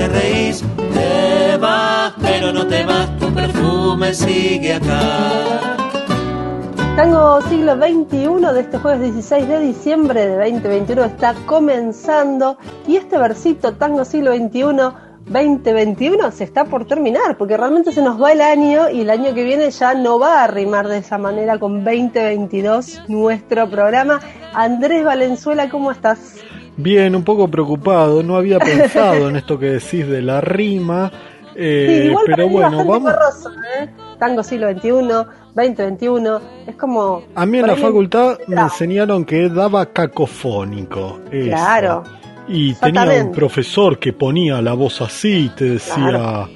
te reís. Te vas, pero no te vas, tu perfume sigue acá. Tango siglo XXI de este jueves 16 de diciembre de 2021 está comenzando y este versito Tango siglo XXI 2021 se está por terminar, porque realmente se nos va el año y el año que viene ya no va a rimar de esa manera con 2022 nuestro programa. Andrés Valenzuela, ¿cómo estás? Bien, un poco preocupado, no había pensado en esto que decís de la rima, eh, pero bueno, vamos. ¿eh? Tango siglo XXI, 2021, es como... A mí en la facultad me enseñaron que daba cacofónico. Claro. Y tenía un profesor que ponía la voz así y te decía,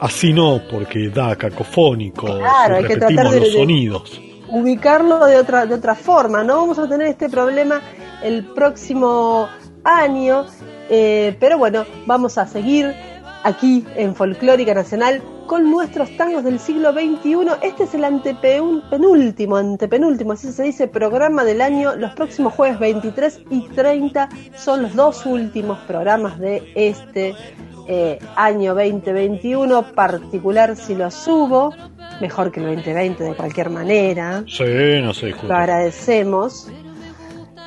así no, porque da cacofónico, claro, hay que tratar de, los sonidos. Ubicarlo de otra, de otra forma, no vamos a tener este problema el próximo año, eh, pero bueno, vamos a seguir aquí en Folclórica Nacional con nuestros tangos del siglo XXI. Este es el antepenúltimo, antepenúltimo, así se dice, programa del año. Los próximos jueves 23 y 30 son los dos últimos programas de este eh, año 2021, particular si lo subo, mejor que el 2020 de cualquier manera. Sí, no sé. Lo agradecemos.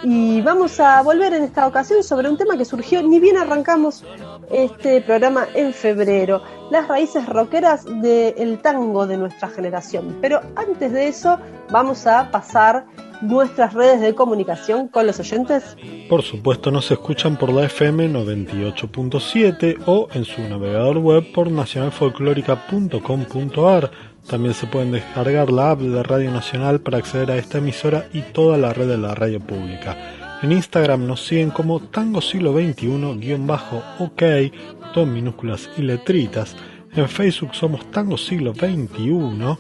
Y vamos a volver en esta ocasión sobre un tema que surgió, ni bien arrancamos este programa en febrero, las raíces rockeras del tango de nuestra generación. Pero antes de eso, vamos a pasar nuestras redes de comunicación con los oyentes. Por supuesto, nos escuchan por la FM 98.7 o en su navegador web por nacionalfolclórica.com.ar. También se pueden descargar la app de Radio Nacional para acceder a esta emisora y toda la red de la radio pública. En Instagram nos siguen como Tango Siglo XXI-OK, todo minúsculas y letritas. En Facebook somos Tango Siglo XXI.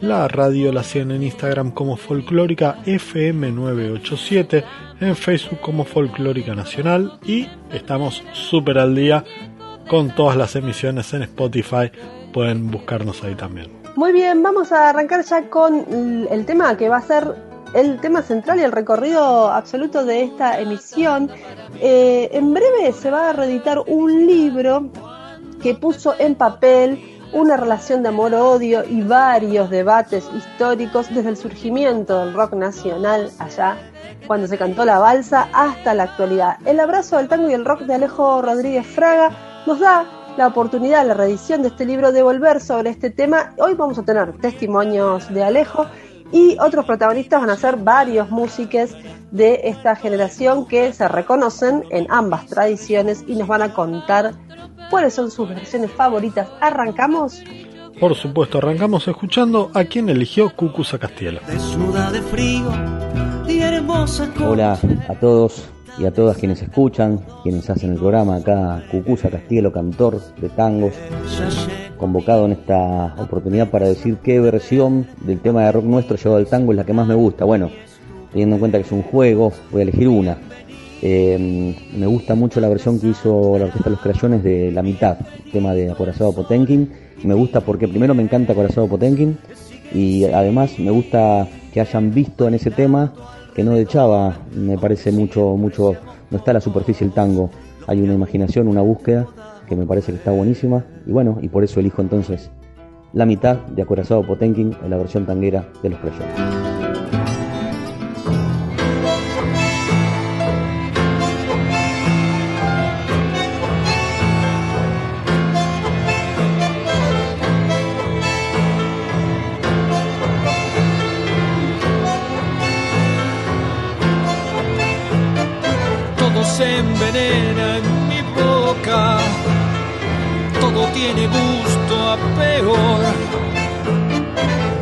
La radio la siguen en Instagram como Folclórica FM987, en Facebook como Folclórica Nacional y estamos súper al día con todas las emisiones en Spotify. Pueden buscarnos ahí también. Muy bien, vamos a arrancar ya con el tema que va a ser el tema central y el recorrido absoluto de esta emisión. Eh, en breve se va a reeditar un libro que puso en papel una relación de amor-odio y varios debates históricos desde el surgimiento del rock nacional allá, cuando se cantó la balsa, hasta la actualidad. El abrazo del tango y el rock de Alejo Rodríguez Fraga nos da la oportunidad, la reedición de este libro, de volver sobre este tema. Hoy vamos a tener testimonios de Alejo y otros protagonistas van a ser varios músicos de esta generación que se reconocen en ambas tradiciones y nos van a contar cuáles son sus versiones favoritas. ¿Arrancamos? Por supuesto, arrancamos escuchando a quien eligió Cucusa Castielo. Hola a todos, y a todas quienes escuchan, quienes hacen el programa acá, Cucusa Castielo, cantor de tangos, convocado en esta oportunidad para decir qué versión del tema de rock nuestro llevado al tango es la que más me gusta. Bueno, teniendo en cuenta que es un juego, voy a elegir una. Eh, me gusta mucho la versión que hizo la Orquesta los Crayones de La Mitad, tema de Acorazado Potenkin. Me gusta porque primero me encanta Acorazado Potenkin y además me gusta que hayan visto en ese tema que no de Chava me parece mucho, mucho, no está a la superficie el tango. hay una imaginación, una búsqueda que me parece que está buenísima y bueno, y por eso elijo entonces la mitad de Acorazado Potenkin en la versión tanguera de los crayones. Tiene gusto a peor.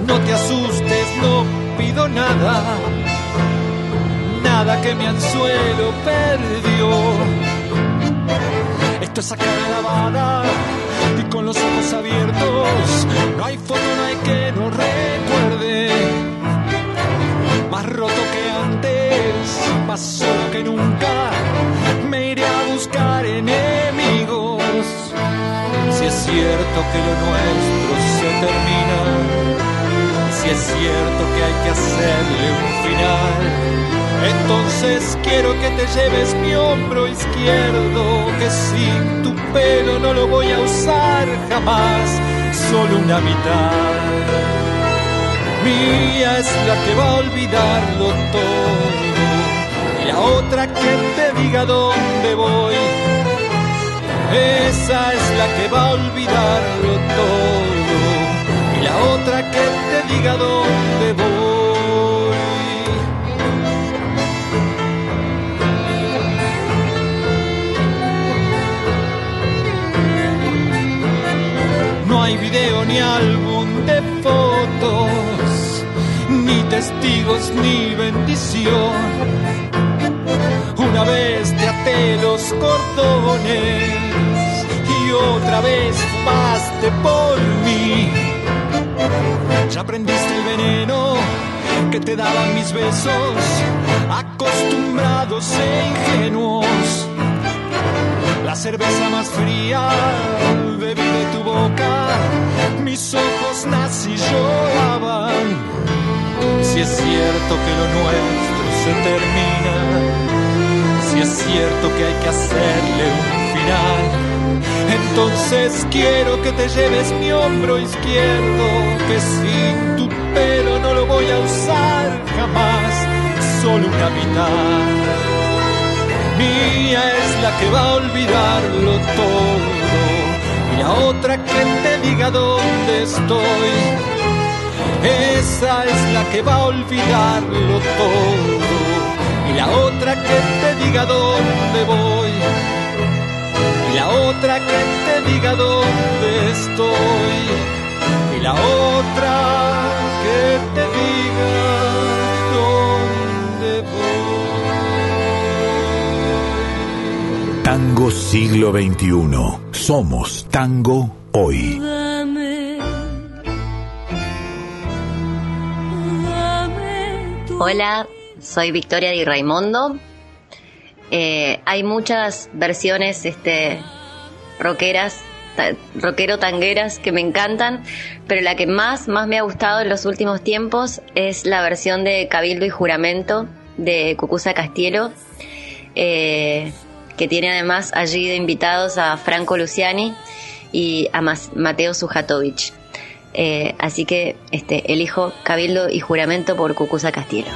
No te asustes, no pido nada, nada que mi anzuelo perdió. Esto es sacar lavada y con los ojos abiertos. No hay foto, no hay que no recuerde. Más roto que cierto que lo nuestro se termina, si es cierto que hay que hacerle un final, entonces quiero que te lleves mi hombro izquierdo, que sin tu pelo no lo voy a usar jamás, solo una mitad. Mía es la que va a olvidarlo todo, y la otra que te diga dónde voy esa es la que va a olvidarlo todo. Y la otra que te diga dónde voy. No hay video ni álbum de fotos, ni testigos ni bendición una vez te até los cordones otra vez fumaste por mí. Ya aprendiste el veneno que te daban mis besos, acostumbrados e ingenuos. La cerveza más fría bebí de tu boca, mis ojos nací lloraban. Si es cierto que lo nuestro se termina si es cierto que hay que hacerle un final. Entonces quiero que te lleves mi hombro izquierdo, que sin tu pelo no lo voy a usar jamás, solo una mitad. Mía es la que va a olvidarlo todo, y la otra que te diga dónde estoy. Esa es la que va a olvidarlo todo y la otra que te diga dónde voy, la otra que te diga dónde estoy, y la otra que te diga dónde voy. Tango siglo XXI. Somos tango hoy. Hola, soy Victoria Di Raimondo. Eh, hay muchas versiones este, rockeras, rockero tangueras que me encantan, pero la que más, más me ha gustado en los últimos tiempos es la versión de Cabildo y Juramento de Cucuza Castielo, eh, que tiene además allí de invitados a Franco Luciani y a Mateo Sujatovic. Eh, así que este, elijo Cabildo y Juramento por Cucuza Castielo.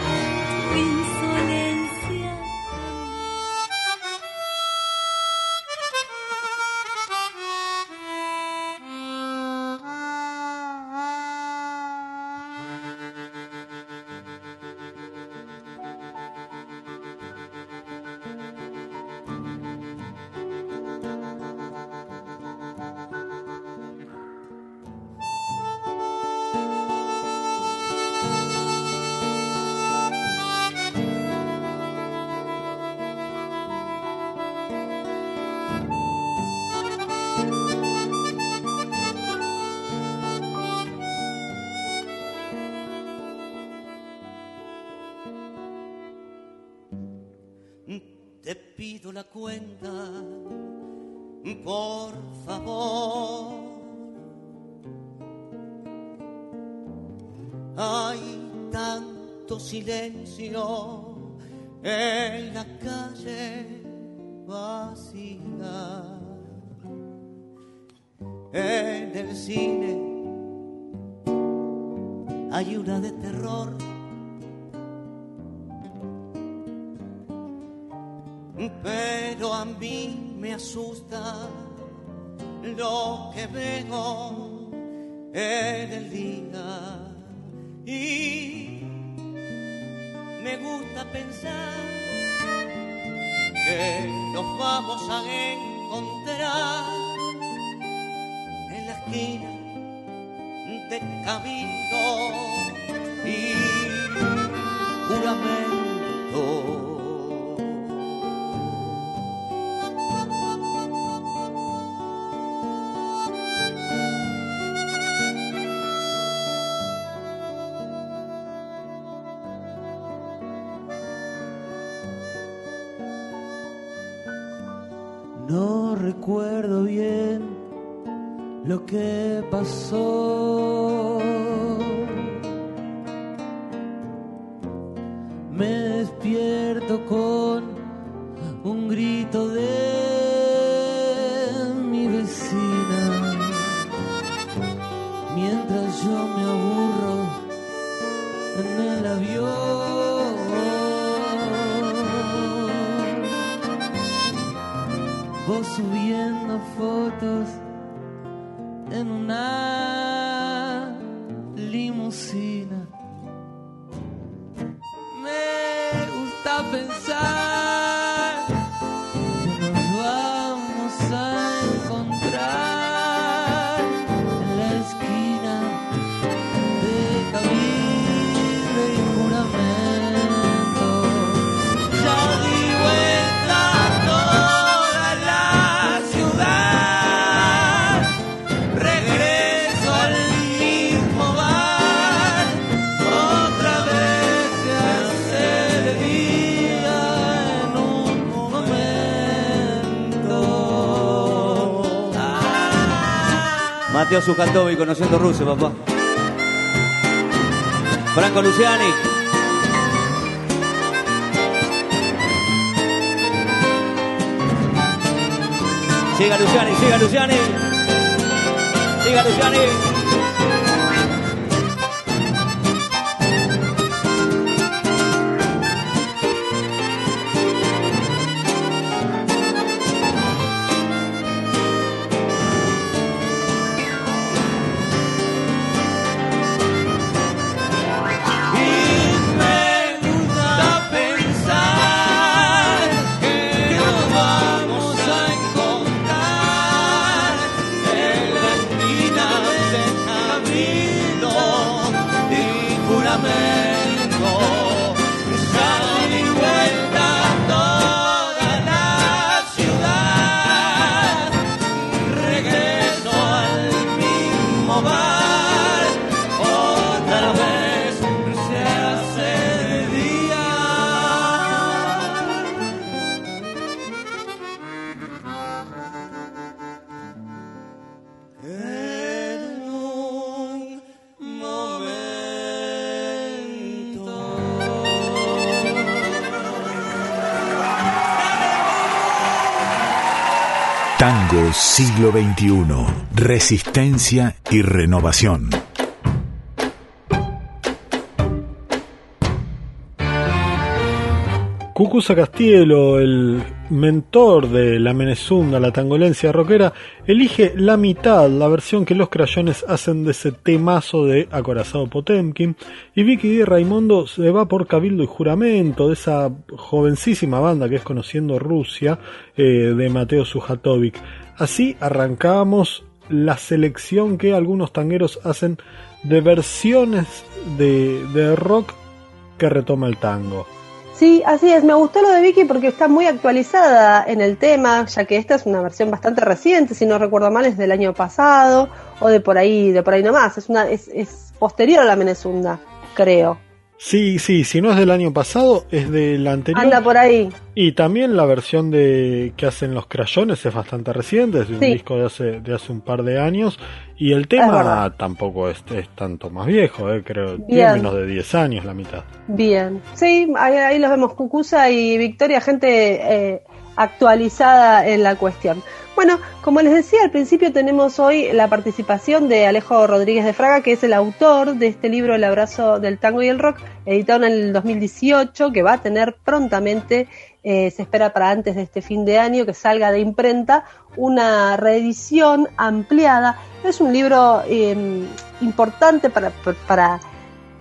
Que Mateo Sujatovi conociendo Rusia, papá. Franco Luciani. Siga Luciani, siga Luciani. Siga Luciani. Siglo XXI. Resistencia y renovación. Cucuza Castielo, el mentor de la Menezunda, la tangolencia rockera, elige la mitad, la versión que los crayones hacen de ese temazo de Acorazado Potemkin, y Vicky Di Raimondo se va por Cabildo y Juramento, de esa jovencísima banda que es Conociendo Rusia, eh, de Mateo Sujatovic. Así arrancamos la selección que algunos tangueros hacen de versiones de, de rock que retoma el tango. Sí, así es. Me gustó lo de Vicky porque está muy actualizada en el tema, ya que esta es una versión bastante reciente, si no recuerdo mal, es del año pasado o de por ahí, de por ahí nomás. Es una, es, es posterior a la Menezunda, creo. Sí, sí, si no es del año pasado, es del anterior. Anda por ahí. Y también la versión de que hacen los crayones es bastante reciente, es de un Sí. disco de hace, de hace un par de años. Y el tema tampoco es, es tanto más viejo, eh, creo, tiene menos de 10 años la mitad. Bien. Sí, ahí, ahí los vemos. Cucusa y Victoria, gente eh, actualizada en la cuestión. Bueno, como les decía al principio, tenemos hoy la participación de Alejo Rodríguez de Fraga, que es el autor de este libro El abrazo del tango y el rock, editado en el 2018, que va a tener prontamente, eh, se espera para antes de este fin de año, que salga de imprenta, una reedición ampliada. Es un libro eh, importante para, para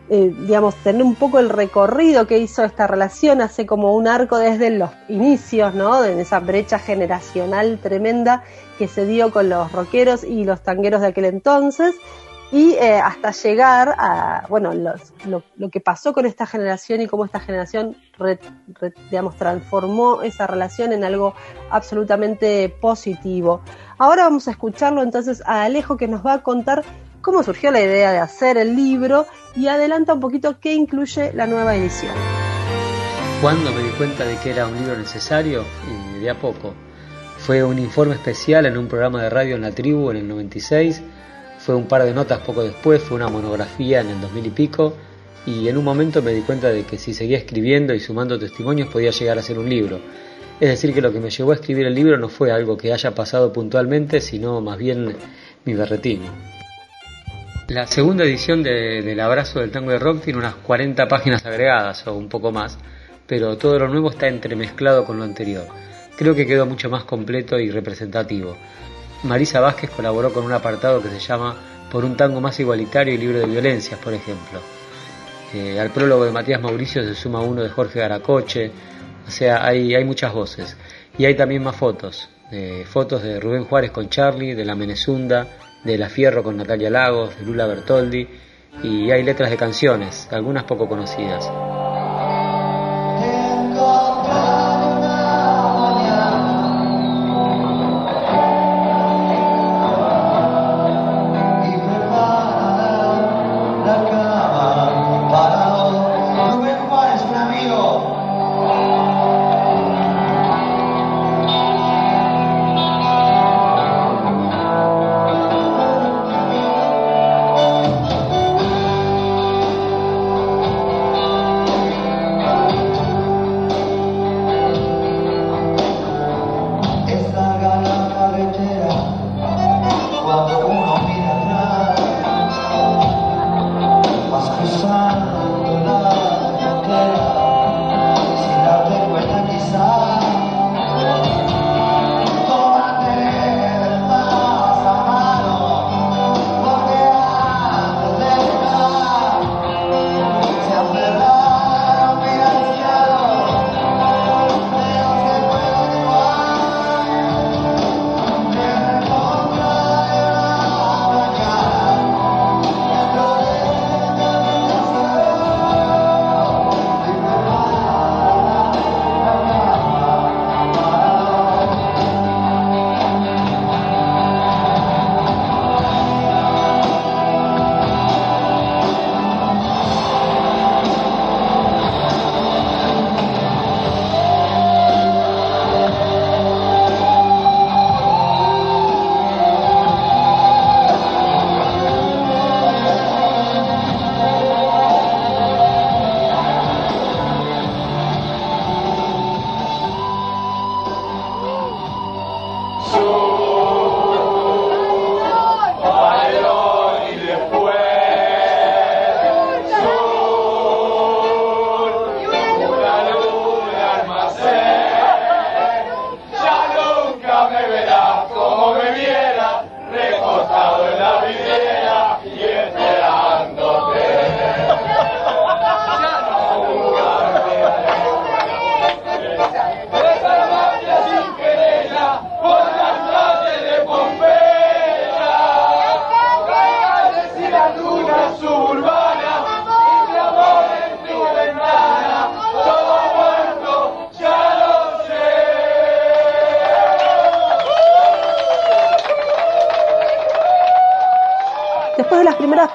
eh, digamos, tener un poco el recorrido que hizo esta relación, hace como un arco desde los inicios, ¿no? De esa brecha generacional tremenda que se dio con los rockeros y los tangueros de aquel entonces, y eh, hasta llegar a, bueno, lo, que pasó con esta generación y cómo esta generación, digamos, transformó esa relación en algo absolutamente positivo. Ahora vamos a escucharlo entonces a Alejo que nos va a contar cómo surgió la idea de hacer el libro y adelanta un poquito qué incluye la nueva edición. Cuando me di cuenta de que era un libro necesario, de a poco, fue un informe especial en un programa de radio en la tribu en el 96, fue un par de notas poco después, fue una monografía en el 2000 y pico, y en un momento me di cuenta de que si seguía escribiendo y sumando testimonios podía llegar a ser un libro. Es decir, que lo que me llevó a escribir el libro no fue algo que haya pasado puntualmente, sino más bien mi berretín. La segunda edición de, del Abrazo del Tango de Rock tiene unas 40 páginas agregadas o un poco más, pero todo lo nuevo está entremezclado con lo anterior. Creo que quedó mucho más completo y representativo. Marisa Vázquez colaboró con un apartado que se llama Por un tango más igualitario y libre de violencias, por ejemplo. Eh, al prólogo de Matías Mauricio se suma uno de Jorge Garacoche, o sea, hay, hay muchas voces. Y hay también más fotos, eh, fotos de Rubén Juárez con Charlie, de la Menezunda, de La Fierro con Natalia Lagos, de Lula Bertoldi, y hay letras de canciones, algunas poco conocidas.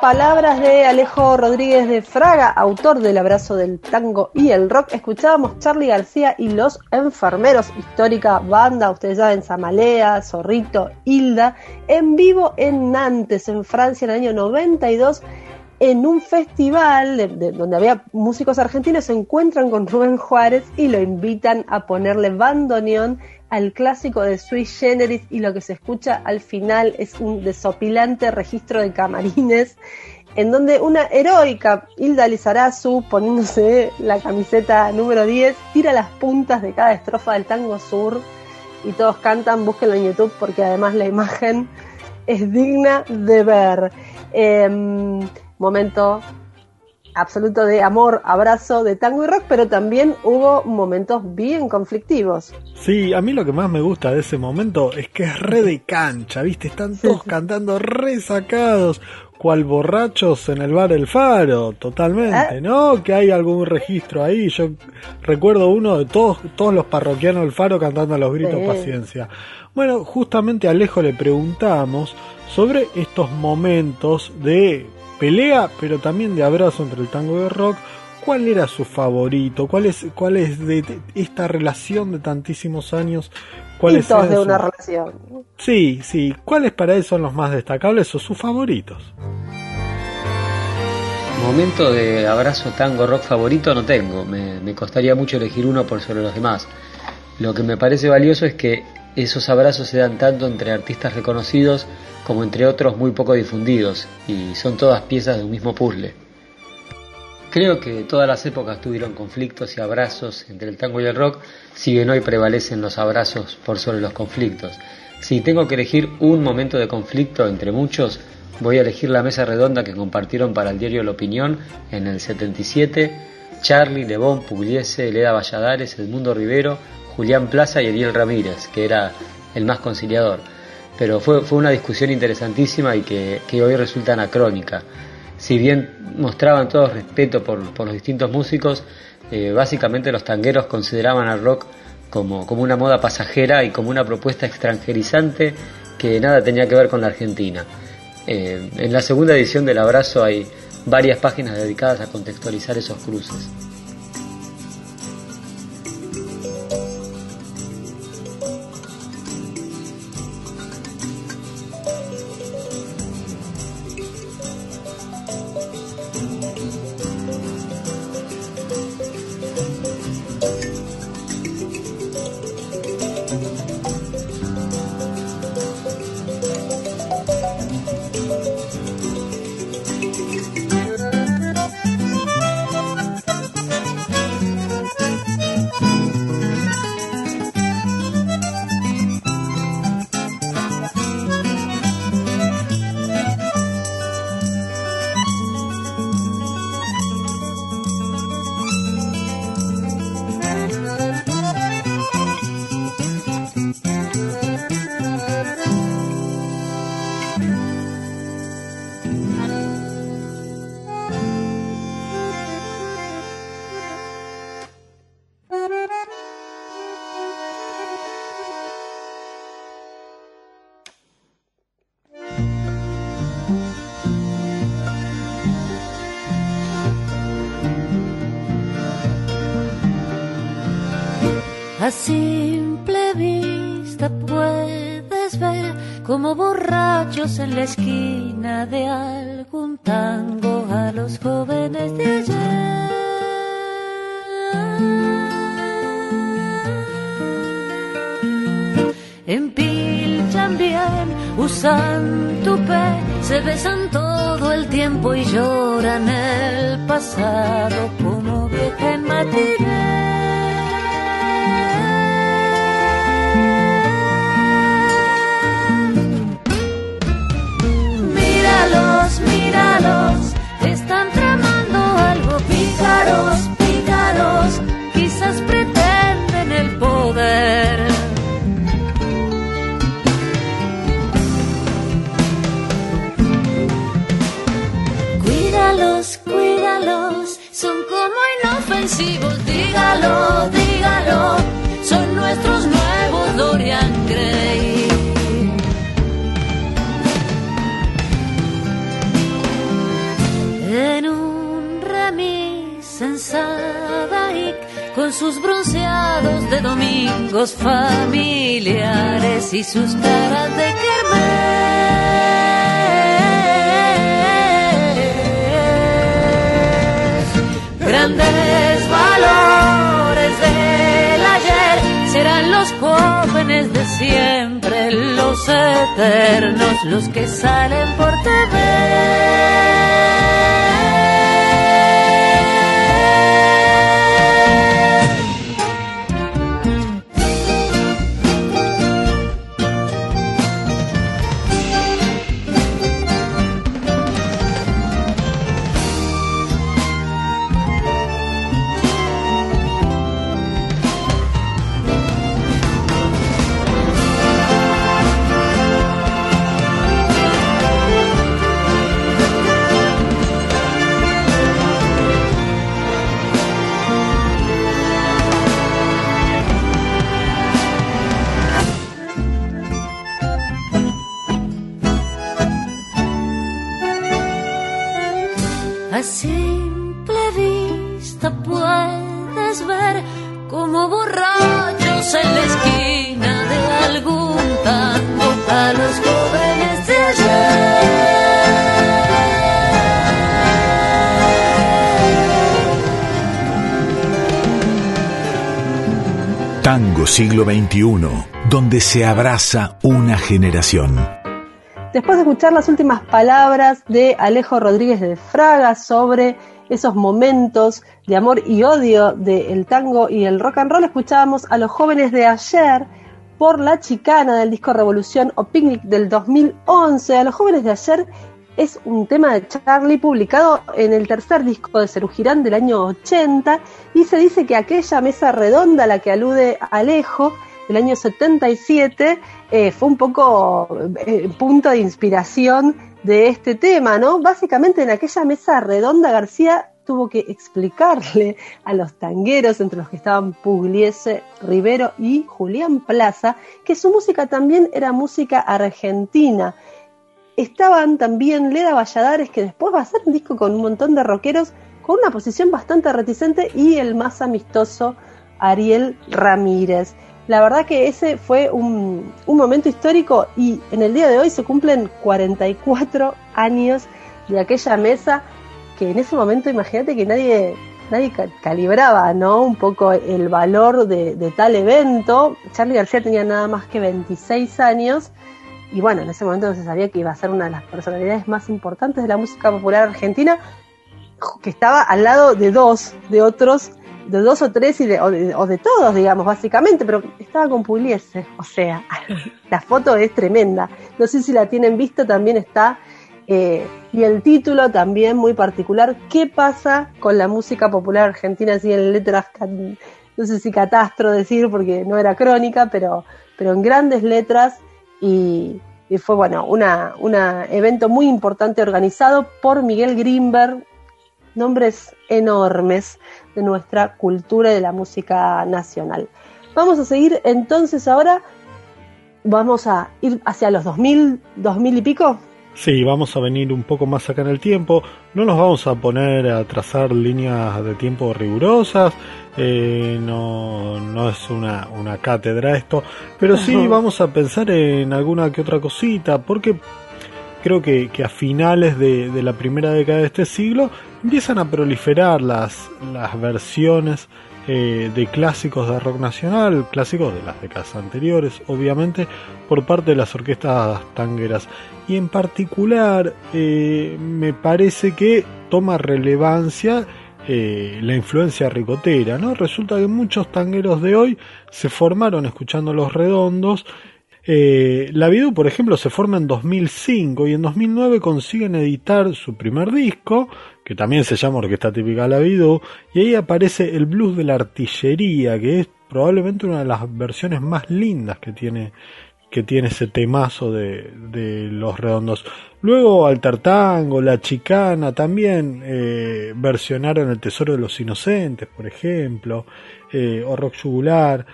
Palabras de Alejo Rodríguez de Fraga, autor del Abrazo del Tango y el Rock, escuchábamos Charlie García y Los Enfermeros, histórica banda, ustedes saben, Zamalea, Zorrito, Hilda, en vivo en Nantes, en Francia, en el año 92, en un festival donde había músicos argentinos, se encuentran con Rubén Juárez y lo invitan a ponerle bandoneón al clásico de Sui Generis y lo que se escucha al final es un desopilante registro de camarines en donde una heroica Hilda Lizarazu, poniéndose la camiseta número 10, tira las puntas de cada estrofa del tango sur y todos cantan, búsquenlo en YouTube porque además la imagen es digna de ver. Em, momento absoluto de amor, abrazo, de tango y rock, pero también hubo momentos bien conflictivos. Sí, a mí lo que más me gusta de ese momento es que es re de cancha, ¿viste? Están todos cantando re sacados, cual borrachos en el bar El Faro, totalmente, ah. ¿no? Que hay algún registro ahí. Yo recuerdo uno de todos, todos los parroquianos del Faro cantando a los gritos paciencia. Bueno, justamente a Alejo le preguntamos sobre estos momentos de pelea, pero también de abrazo entre el tango y el rock. ¿Cuál era su favorito? ¿Cuál es, cuál es de, esta relación de tantísimos años? ¿Cuáles son de una relación. Sí, sí. ¿Cuáles para él son los más destacables o sus favoritos? Momento de abrazo tango rock favorito no tengo. Me, me costaría mucho elegir uno por sobre los demás. Lo que me parece valioso es que esos abrazos se dan tanto entre artistas reconocidos como entre otros muy poco difundidos, y son todas piezas de un mismo puzzle. Creo que todas las épocas tuvieron conflictos y abrazos entre el tango y el rock, si bien hoy prevalecen los abrazos por sobre los conflictos. Si tengo que elegir un momento de conflicto entre muchos, voy a elegir la mesa redonda que compartieron para el diario La Opinión en el 77, Charlie, Lebón, Pugliese, Leda Valladares, Edmundo Rivero, Julián Plaza y Ariel Ramírez, que era el más conciliador. Pero fue, fue una discusión interesantísima y que, hoy resulta anacrónica. Si bien mostraban todo respeto por, los distintos músicos, eh, básicamente los tangueros consideraban al rock como, como una moda pasajera y como una propuesta extranjerizante que nada tenía que ver con la Argentina. Eh, en la segunda edición del Abrazo hay varias páginas dedicadas a contextualizar esos cruces. A simple vista puedes ver como borrachos en la esquina de algún tango a los jóvenes de ayer. Empilchan bien, usan tupé, se besan todo el tiempo y lloran el pasado como vieja en. Dígalo, son nuestros nuevos Dorian Gray. y con sus bronceados de domingos familiares y sus caras de Kermés. grandes valores los jóvenes de siempre, los eternos, los que salen por TV. XXI, donde se abraza una generación. Después de escuchar las últimas palabras de Alejo Rodríguez de Fraga sobre esos momentos de amor y odio del tango y el rock and roll, escuchábamos a los jóvenes de ayer por La Chicana del disco Revolución o Picnic del 2011. A los jóvenes de ayer es un tema de Charlie publicado en el tercer disco de Cerugirán del año 80 y se dice que aquella mesa redonda a la que alude Alejo del año 77 eh, fue un poco eh, punto de inspiración de este tema, ¿no? Básicamente en aquella mesa redonda García tuvo que explicarle a los tangueros, entre los que estaban Pugliese, Rivero y Julián Plaza, que su música también era música argentina. Estaban también Leda Valladares, que después va a hacer un disco con un montón de rockeros, con una posición bastante reticente, y el más amistoso Ariel Ramírez. La verdad que ese fue un, un, momento histórico y en el día de hoy se cumplen 44 años de aquella mesa que en ese momento imagínate que nadie, nadie calibraba ¿no? un poco el valor de, tal evento. Charlie García tenía nada más que 26 años y bueno, en ese momento no se sabía que iba a ser una de las personalidades más importantes de la música popular argentina, que estaba al lado de dos de otros de dos o tres y de, o, de, o, de, todos, digamos, básicamente, pero estaba con Pugliese, o sea, la foto es tremenda. No sé si la tienen visto, también está, eh, y el título también muy particular, ¿qué pasa con la música popular argentina? Así en letras, no sé si catastro decir, porque no era crónica, pero, pero en grandes letras, y, fue, bueno, un evento muy importante organizado por Miguel Greenberg, nombres enormes de nuestra cultura y de la música nacional. Vamos a seguir entonces ahora, vamos a ir hacia los 2000, 2000 y pico. Sí, vamos a venir un poco más acá en el tiempo. No nos vamos a poner a trazar líneas de tiempo rigurosas. Eh, no, no es una, una cátedra esto. Pero sí vamos a pensar en alguna que otra cosita. Porque creo que, que a finales de, de, la primera década de este siglo empiezan a proliferar las, las versiones eh, de clásicos de rock nacional, clásicos de las décadas anteriores, obviamente, por parte de las orquestas tangueras. Y en particular, eh, me parece que toma relevancia eh, la influencia ricotera, ¿no? Resulta que muchos tangueros de hoy se formaron escuchando los redondos eh, la Vidu, por ejemplo, se forma en 2005 y en 2009 consiguen editar su primer disco, que también se llama Orquesta Típica La Vidu, y ahí aparece el blues de la artillería, que es probablemente una de las versiones más lindas que tiene que tiene ese temazo de, de los redondos. Luego Altertango, La Chicana también eh, versionaron El Tesoro de los Inocentes, por ejemplo, eh, o Rock Jugular.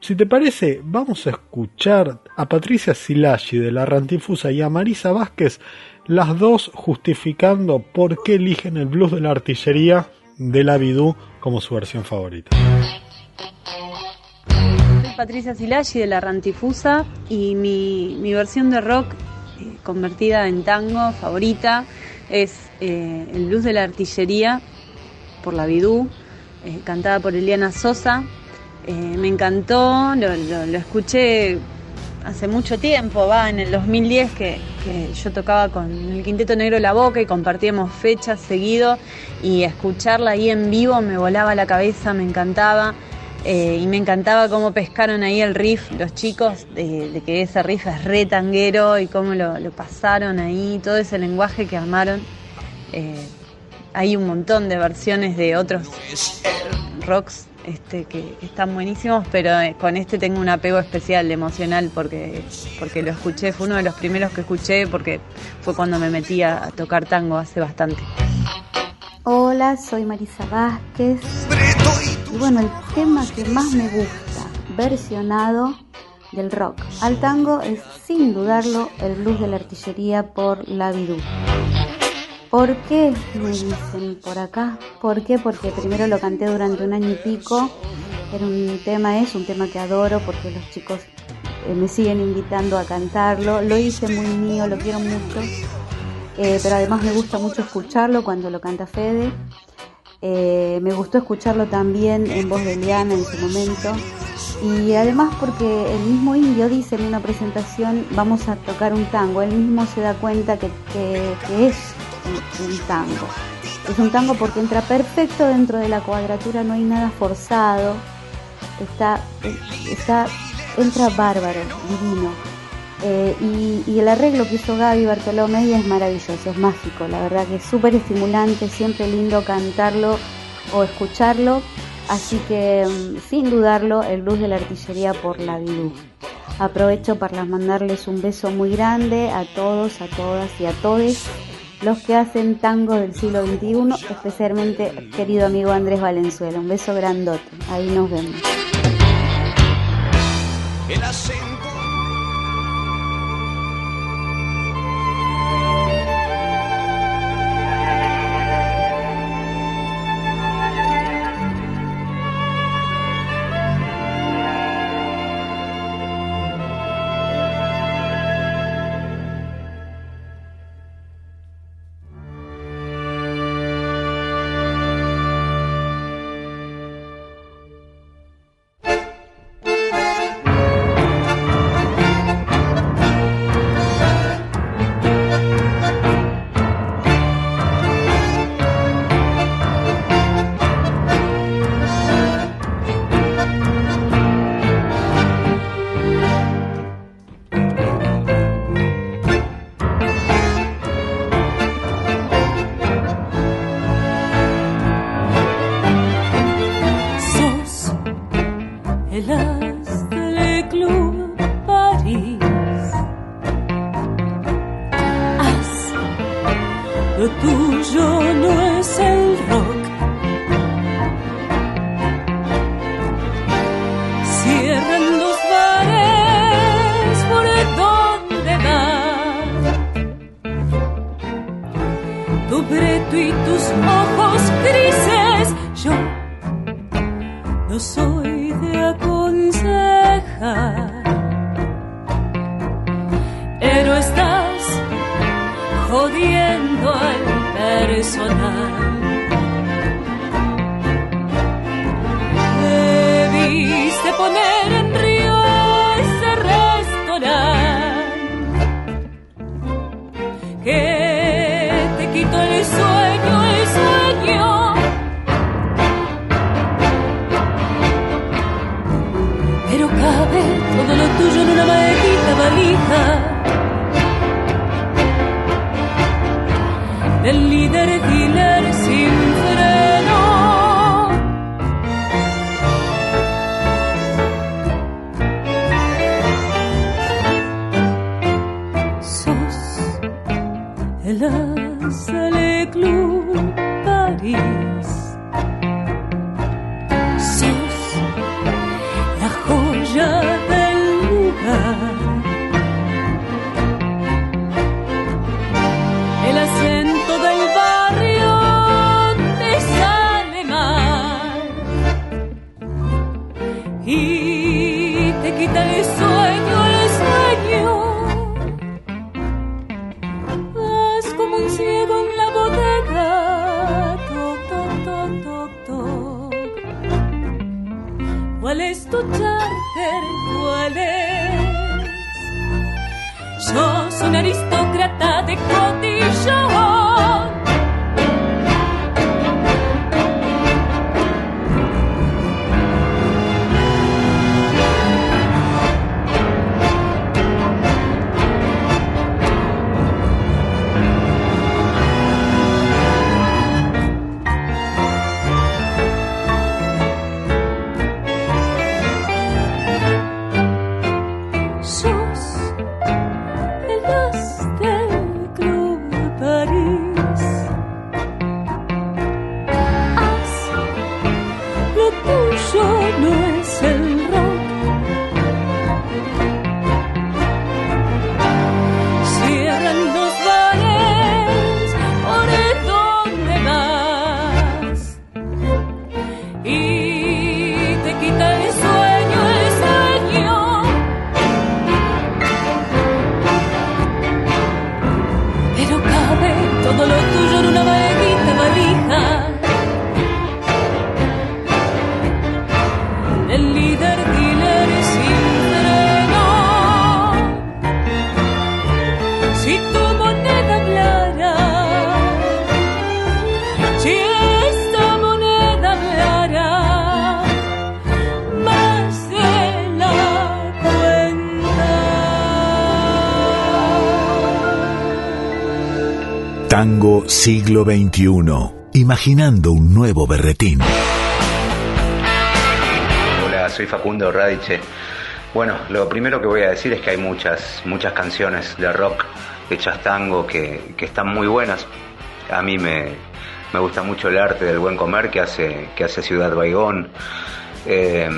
Si te parece, vamos a escuchar a Patricia Silagi de la Rantifusa y a Marisa Vázquez, las dos justificando por qué eligen el blues de la artillería de la Bidú como su versión favorita. Patricia Silagi de la Rantifusa y mi, versión de rock eh, convertida en tango favorita es eh, el blues de la artillería por la Bidú, eh, cantada por Eliana Sosa. Me encantó, lo, lo- lo escuché hace mucho tiempo, va, en el 2010 que, que yo tocaba con el Quinteto Negro La Boca y compartíamos fechas seguido y escucharla ahí en vivo me volaba la cabeza, me encantaba. Eh, y me encantaba cómo pescaron ahí el riff los chicos, de, de que ese riff es re tanguero y cómo lo, lo pasaron ahí, todo ese lenguaje que armaron. Eh, hay un montón de versiones de otros rocks este, que, que están buenísimos, pero eh, con este tengo un apego especial, emocional, porque, porque lo escuché, fue uno de los primeros que escuché, porque fue cuando me metí a, a tocar tango hace bastante. Hola, soy Marisa Vázquez. Y bueno, el tema que más me gusta, versionado del rock al tango, es sin dudarlo el blues de la artillería por La Bidú. ¿Por qué? Me dicen por acá. ¿Por qué? Porque primero lo canté durante un año y pico. Era un tema, es un tema que adoro porque los chicos eh, me siguen invitando a cantarlo. Lo hice muy mío, lo quiero mucho. Eh, pero además me gusta mucho escucharlo cuando lo canta Fede. Eh, me gustó escucharlo también en voz de Liana en su momento. Y además porque el mismo indio dice en una presentación, vamos a tocar un tango, él mismo se da cuenta que, es un, un tango. Es un tango porque entra perfecto dentro de la cuadratura, no hay nada forzado, está, está, entra bárbaro, divino. Eh, y, el arreglo que hizo Gaby Bartolomé es maravilloso, es mágico, la verdad que es súper estimulante, siempre lindo cantarlo o escucharlo, así que mm, sin dudarlo el blues de la artillería por la Bidú. Aprovecho para mandarles un beso muy grande a todos, a todas y a todos los que hacen tango del siglo XXI, especialmente querido amigo Andrés Valenzuela. Un beso grandote, ahí nos vemos. the siglo XXI. Imaginando un nuevo berretín. Hola, soy Facundo Radiche. Bueno, lo primero que voy a decir es que hay muchas, muchas canciones de rock hechas tango que, que están muy buenas. A mí me, me gusta mucho el arte del buen comer que hace, que hace Ciudad Baigón. Eh,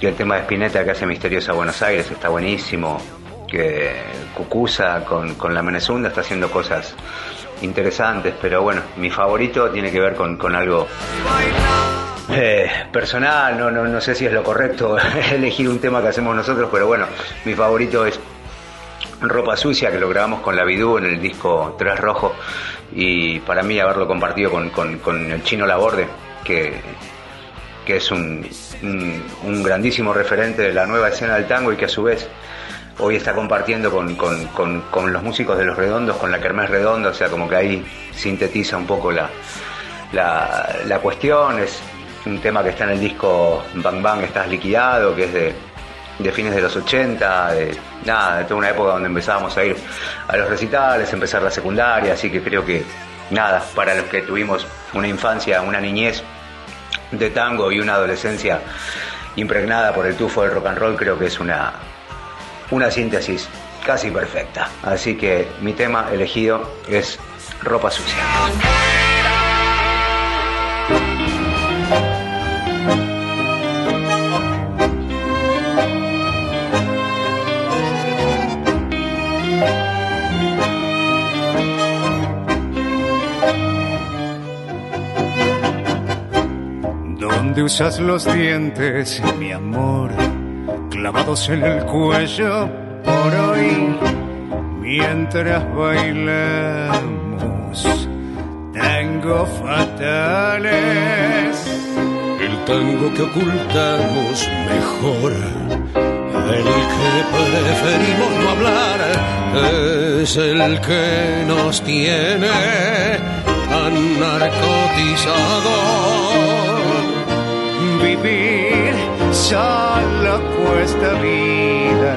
y el tema de Spinetta que hace Misteriosa Buenos Aires está buenísimo. Que Cucusa con, con la Menezunda está haciendo cosas interesantes, pero bueno, mi favorito tiene que ver con, con algo eh, personal, no, no, no sé si es lo correcto elegir un tema que hacemos nosotros, pero bueno, mi favorito es Ropa Sucia, que lo grabamos con la Bidú en el disco Tres Rojo, y para mí haberlo compartido con, con, el chino Laborde, que, que es un, un grandísimo referente de la nueva escena del tango y que a su vez hoy está compartiendo con, con, con, con los músicos de Los Redondos, con la Kermés Redonda, o sea, como que ahí sintetiza un poco la, la, la cuestión, es un tema que está en el disco Bang Bang Estás Liquidado, que es de, fines de los 80, de, nada, de toda una época donde empezábamos a ir a los recitales, empezar la secundaria, así que creo que nada, para los que tuvimos una infancia, una niñez de tango y una adolescencia impregnada por el tufo del rock and roll, creo que es una, una síntesis casi perfecta. Así que mi tema elegido es ropa sucia. Donde usas los dientes, mi amor, clavados en el cuello por hoy, mientras bailamos tango fatales. El tango que ocultamos mejor, del que preferimos no hablar, es el que nos tiene tan narcotizado. Vivir solo cuesta vida.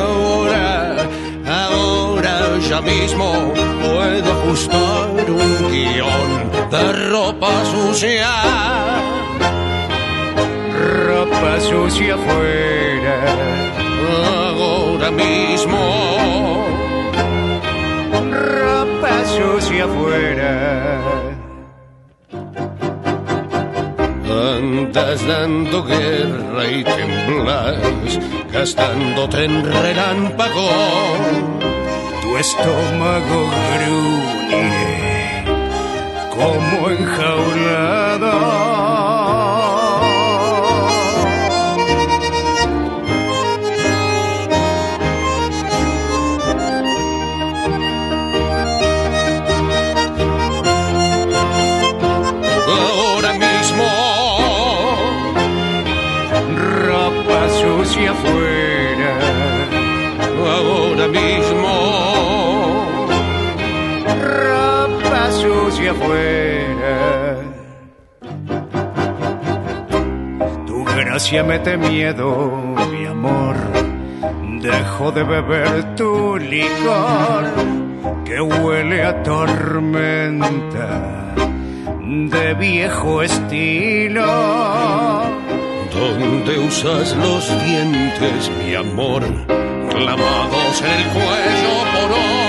Ahora, ahora ya mismo puedo ajustar un guion de ropa sucia. Ropa sucia afuera. Ahora mismo. Ropa sucia afuera. Andas dando guerra y temblas, gastándote en relámpago. Tu estómago gruñe como enjaulado. Tu gracia mete miedo, mi amor. Dejo de beber tu licor que huele a tormenta de viejo estilo. Donde usas los dientes, mi amor, clavados en el cuello por hoy,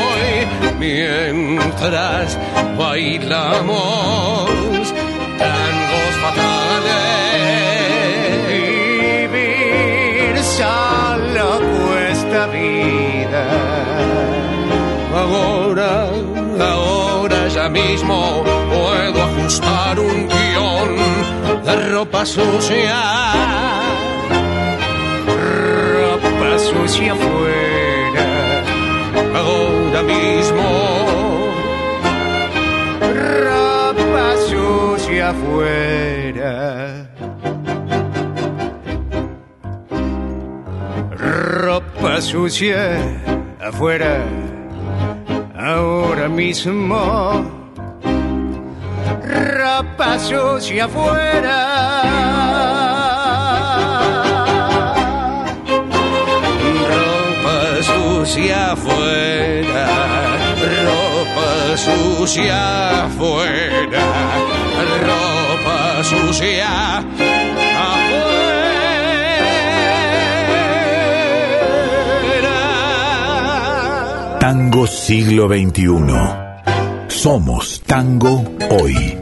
mientras bailamos tangos fatales. Vivir solo cuesta vida. Ahora, ahora ya mismo puedo ajustar un guion de ropa sucia. Ropa sucia afuera. Ahora mismo. Afuera. Ropa sucia afuera. Ahora mismo. Ropa sucia afuera. Ropa sucia afuera, ropa sucia afuera, sucia afuera. Tango siglo XXI. Somos tango hoy.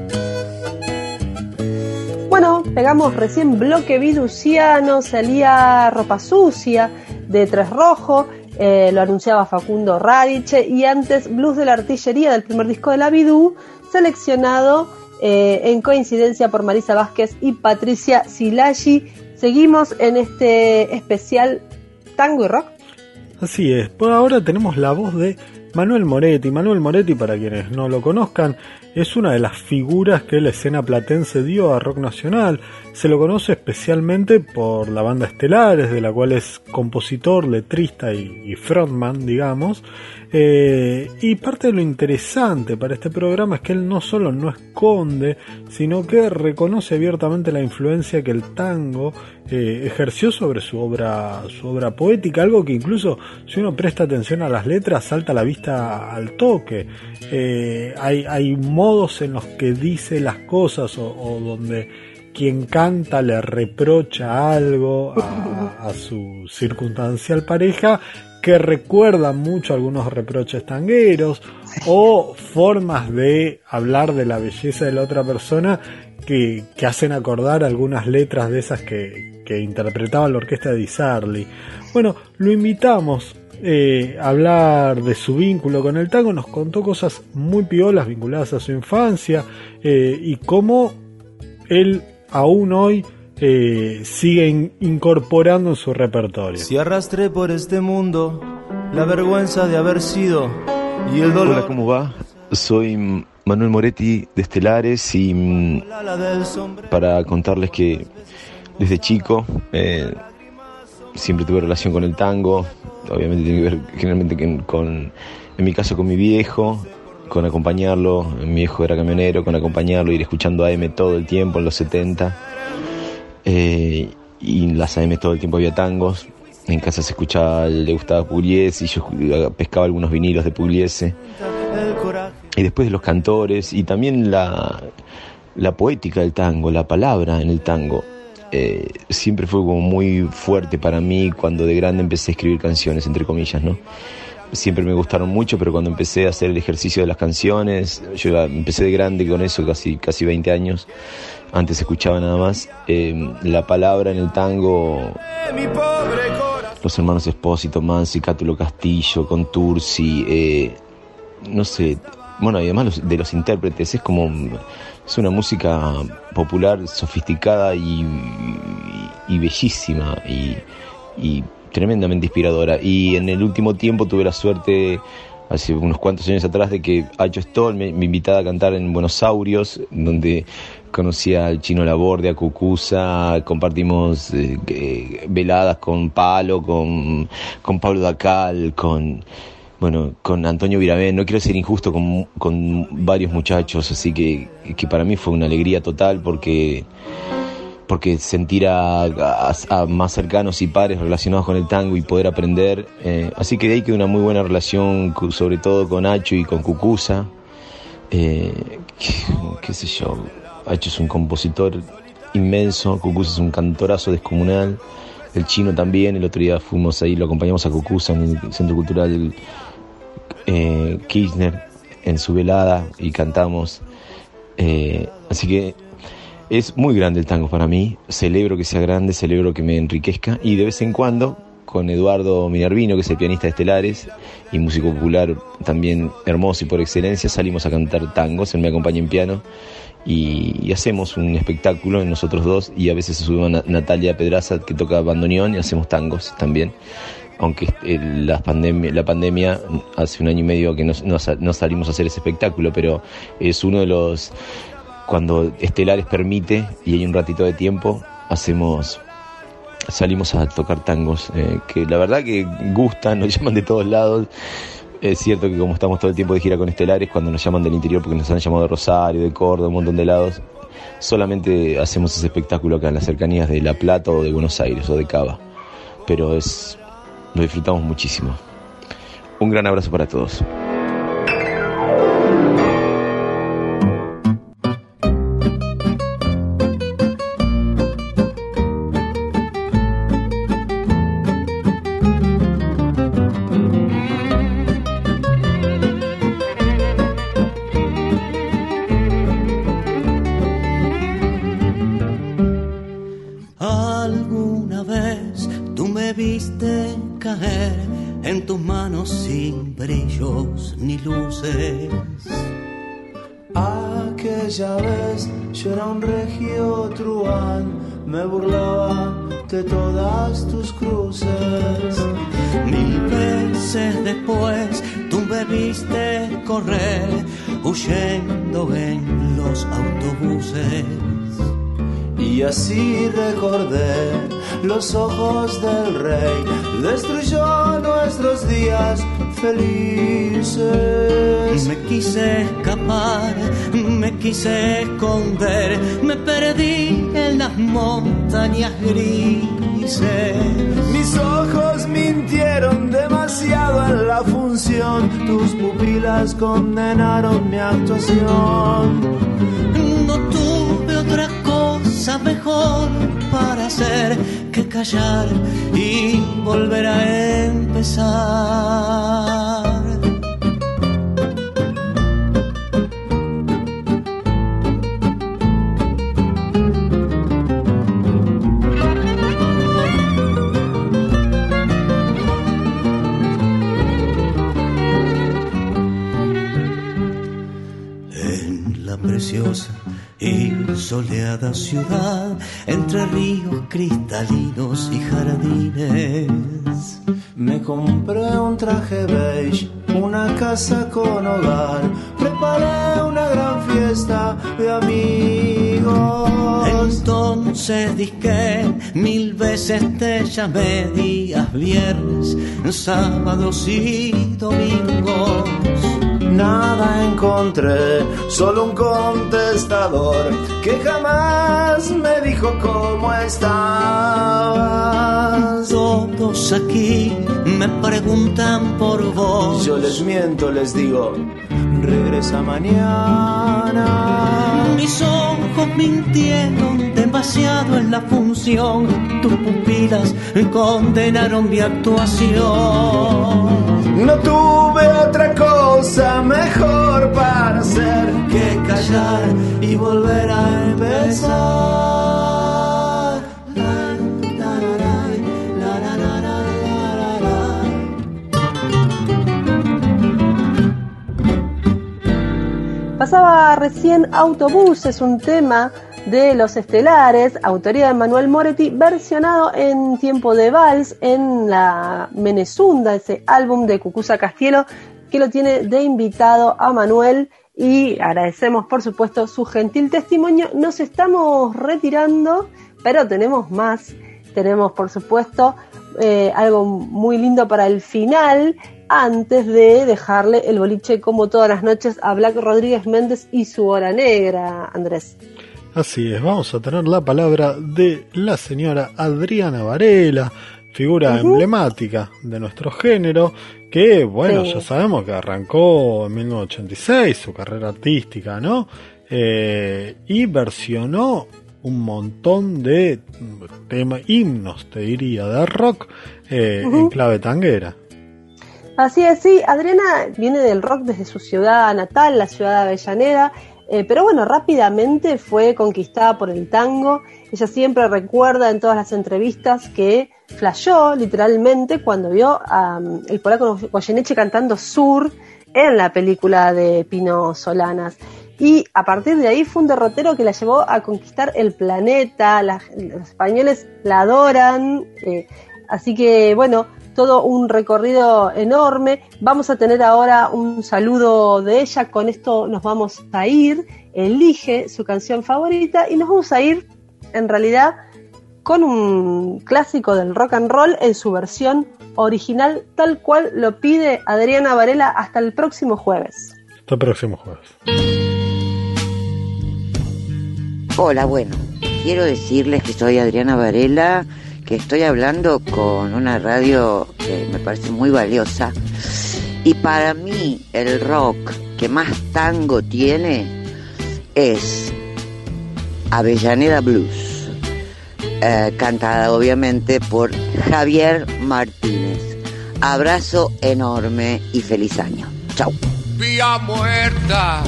Bueno, pegamos recién bloque viduciano, salía ropa sucia de Tres Rojo, eh, lo anunciaba Facundo Radiche y antes Blues de la Artillería del primer disco de la Bidú, seleccionado eh, en coincidencia por Marisa Vázquez y Patricia Silagi. Seguimos en este especial tango y rock. Así es, por ahora tenemos la voz de Manuel Moretti. Manuel Moretti, para quienes no lo conozcan, es una de las figuras que la escena platense dio a rock nacional. Se lo conoce especialmente por la banda Estelares, de la cual es compositor, letrista y, frontman, digamos. Eh, y parte de lo interesante para este programa es que él no solo no esconde, sino que reconoce abiertamente la influencia que el tango eh, ejerció sobre su obra, su obra poética, algo que incluso si uno presta atención a las letras salta la vista al toque. Eh, hay, hay modos en los que dice las cosas o, donde quien canta le reprocha algo a, su circunstancial pareja que recuerdan mucho algunos reproches tangueros o formas de hablar de la belleza de la otra persona que, que hacen acordar algunas letras de esas que, que interpretaba la orquesta de Di Sarli. Bueno, lo invitamos eh, a hablar de su vínculo con el tango, nos contó cosas muy piolas vinculadas a su infancia eh, y cómo él aún hoy eh, sigue in- incorporando en su repertorio. Si arrastré por este mundo la vergüenza de haber sido y el dolor Hola, ¿cómo va? Soy Manuel Moretti de Estelares y mm, para contarles que desde chico eh, siempre tuve relación con el tango, obviamente tiene que ver generalmente con, en mi caso con mi viejo, con acompañarlo, mi viejo era camionero, con acompañarlo, ir escuchando AM todo el tiempo en los 70, eh, y en las AM todo el tiempo había tangos, en casa se escuchaba, le gustaba Pugliese y yo pescaba algunos vinilos de Pugliese. Y después de los cantores y también la, la poética del tango, la palabra en el tango, eh, siempre fue como muy fuerte para mí cuando de grande empecé a escribir canciones, entre comillas, ¿no? Siempre me gustaron mucho, pero cuando empecé a hacer el ejercicio de las canciones, yo empecé de grande con eso, casi, casi 20 años, antes escuchaba nada más, eh, la palabra en el tango los hermanos Espósito, Mansi, Cátulo Castillo, Contursi, eh, no sé, bueno, y además de los intérpretes, es como, es una música popular, sofisticada y, y bellísima y, y tremendamente inspiradora. Y en el último tiempo tuve la suerte hace unos cuantos años atrás de que Acho Stoll me, me invitaba a cantar en Buenos Aires, donde conocí al Chino Laborde, a Cucusa, compartimos eh, eh, veladas con Palo, con, con Pablo Dacal, con bueno, con Antonio Virabén, no quiero ser injusto con, con varios muchachos, así que, que para mí fue una alegría total porque porque sentir a, más cercanos y pares relacionados con el tango y poder aprender. eh, así que de ahí que una muy buena relación, sobre todo con Acho y con Cucusa. Eh, qué, sé yo, Acho es un compositor inmenso, Cucusa es un cantorazo descomunal, el chino también, el otro día fuimos ahí, lo acompañamos a Cucusa en el Centro Cultural eh, Kirchner en su velada y cantamos. Eh, así que es muy grande el tango para mí, celebro que sea grande, celebro que me enriquezca y de vez en cuando con Eduardo Minervino, que es el pianista de Estelares y músico popular también hermoso y por excelencia, salimos a cantar tangos, él me acompaña en piano y, hacemos un espectáculo en nosotros dos y a veces se sube Na- Natalia Pedraza que toca bandoneón y hacemos tangos también. Aunque eh, la, pandemia, la pandemia hace un año y medio que no, no sa- no salimos a hacer ese espectáculo, pero es uno de los cuando Estelares permite y hay un ratito de tiempo, hacemos salimos a tocar tangos eh, que la verdad que gustan, nos llaman de todos lados. Es cierto que como estamos todo el tiempo de gira con Estelares, cuando nos llaman del interior, porque nos han llamado de Rosario, de Córdoba, un montón de lados, solamente hacemos ese espectáculo acá en las cercanías de La Plata o de Buenos Aires o de Cava. Pero es lo disfrutamos muchísimo. Un gran abrazo para todos. Condenaron mi actuación. No tuve otra cosa mejor para hacer que callar y volver a empezar. Ciudad, entre ríos cristalinos y jardines. Me compré un traje beige, una casa con hogar, preparé una gran fiesta de amigos. Entonces disque mil veces te llamé días viernes, sábados y domingos. Nada encontré, solo un contestador que jamás me dijo cómo estabas. Todos aquí me preguntan por vos. Yo les miento, les digo, regresa mañana. Mis ojos mintieron demasiado en la función. Tus pupilas condenaron mi actuación. No tuve otra cosa mejor para hacer que callar y volver a empezar. Pasaba recién Autobús, es un tema de Los Estelares, autoría de Manuel Moretti, versionado en tiempo de vals en la Menezunda, ese álbum de Cucusa Castielo, que lo tiene de invitado a Manuel y agradecemos por supuesto su gentil testimonio. Nos estamos retirando, pero tenemos más. Tenemos por supuesto eh, algo muy lindo para el final, antes de dejarle el boliche como todas las noches a Black Rodríguez Méndez y su hora negra, Andrés. Así es, vamos a tener la palabra de la señora Adriana Varela, figura emblemática de nuestro género, que bueno, Sí. ya sabemos que arrancó en 1986 su carrera artística, ¿no? Eh, y versionó un montón de temas, himnos, te diría, de rock eh, en clave tanguera. Así es, sí, Adriana viene del rock desde su ciudad natal, la ciudad de Avellaneda, eh, pero bueno, rápidamente fue conquistada por el tango. Ella siempre recuerda en todas las entrevistas que flasheó literalmente cuando vio um, el polaco Goyeneche cantando Sur en la película de Pino Solanas. Y a partir de ahí fue un derrotero que la llevó a conquistar el planeta, la- los españoles la adoran, eh, así que bueno, todo un recorrido enorme. Vamos a tener ahora un saludo de ella, con esto nos vamos a ir, elige su canción favorita y nos vamos a ir en realidad con un clásico del rock and roll en su versión original tal cual lo pide Adriana Varela hasta el próximo jueves. Hasta el próximo jueves. Hola, bueno, quiero decirles que soy Adriana Varela, que estoy hablando con una radio que me parece muy valiosa. Y para mí el rock que más tango tiene es Avellaneda Blues, eh, cantada obviamente por Javier Martínez. Abrazo enorme y feliz año. Chau. Vía muerta,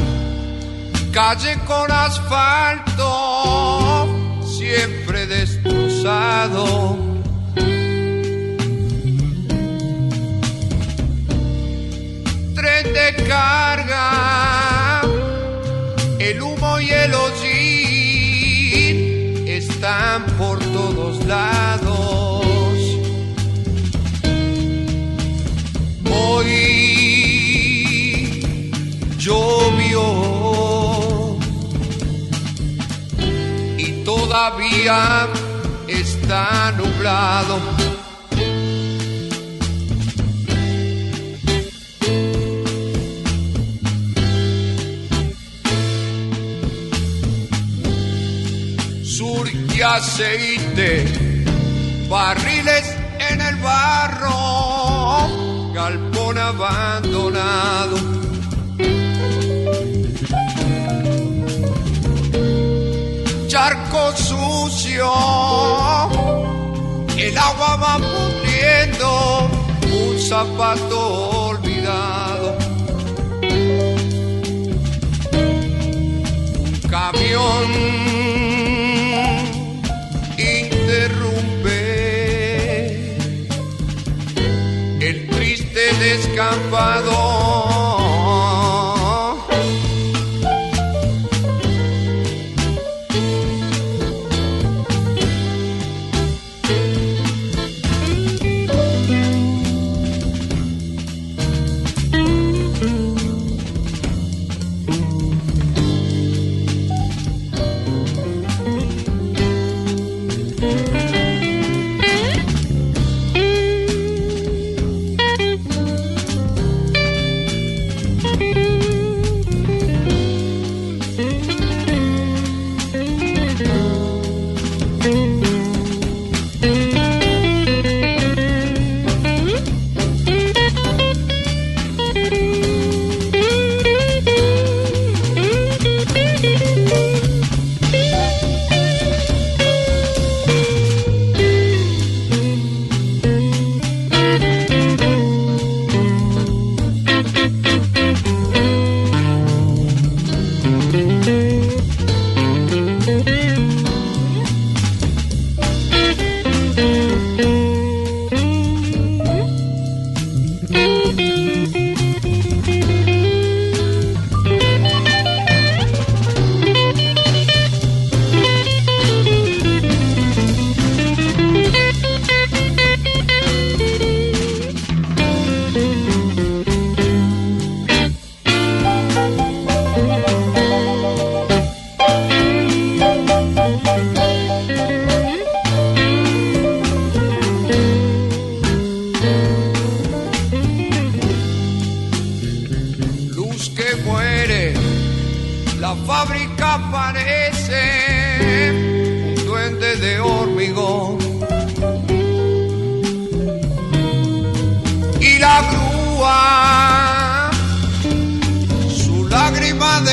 calle con asfalto, siempre destrozado. Tren de carga, el humo y el hollín están por todos lados. Hoy llovió y todavía está nublado. Sur y aceite, barriles en el barro, galpón abandonado. Charco sucio, agua va pudriendo, un zapato olvidado. Un camión interrumpe el triste descampado.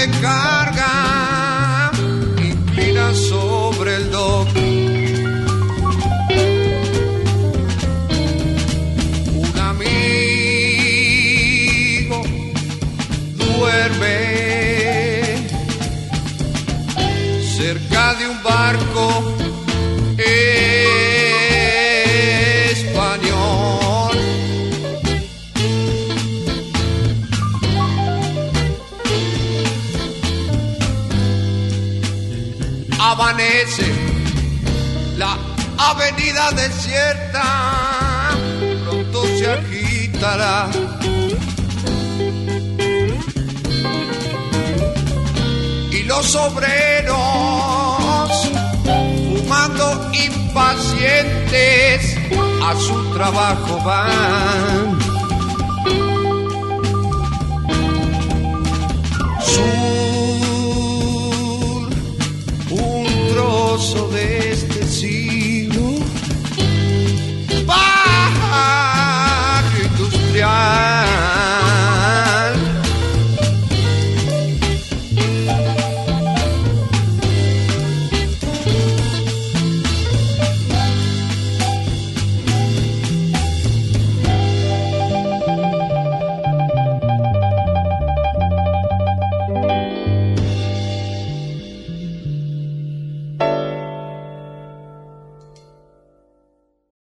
Lágrima de avenida desierta, pronto se agitará. y los obreros fumando impacientes a su trabajo van. Sur, un trozo de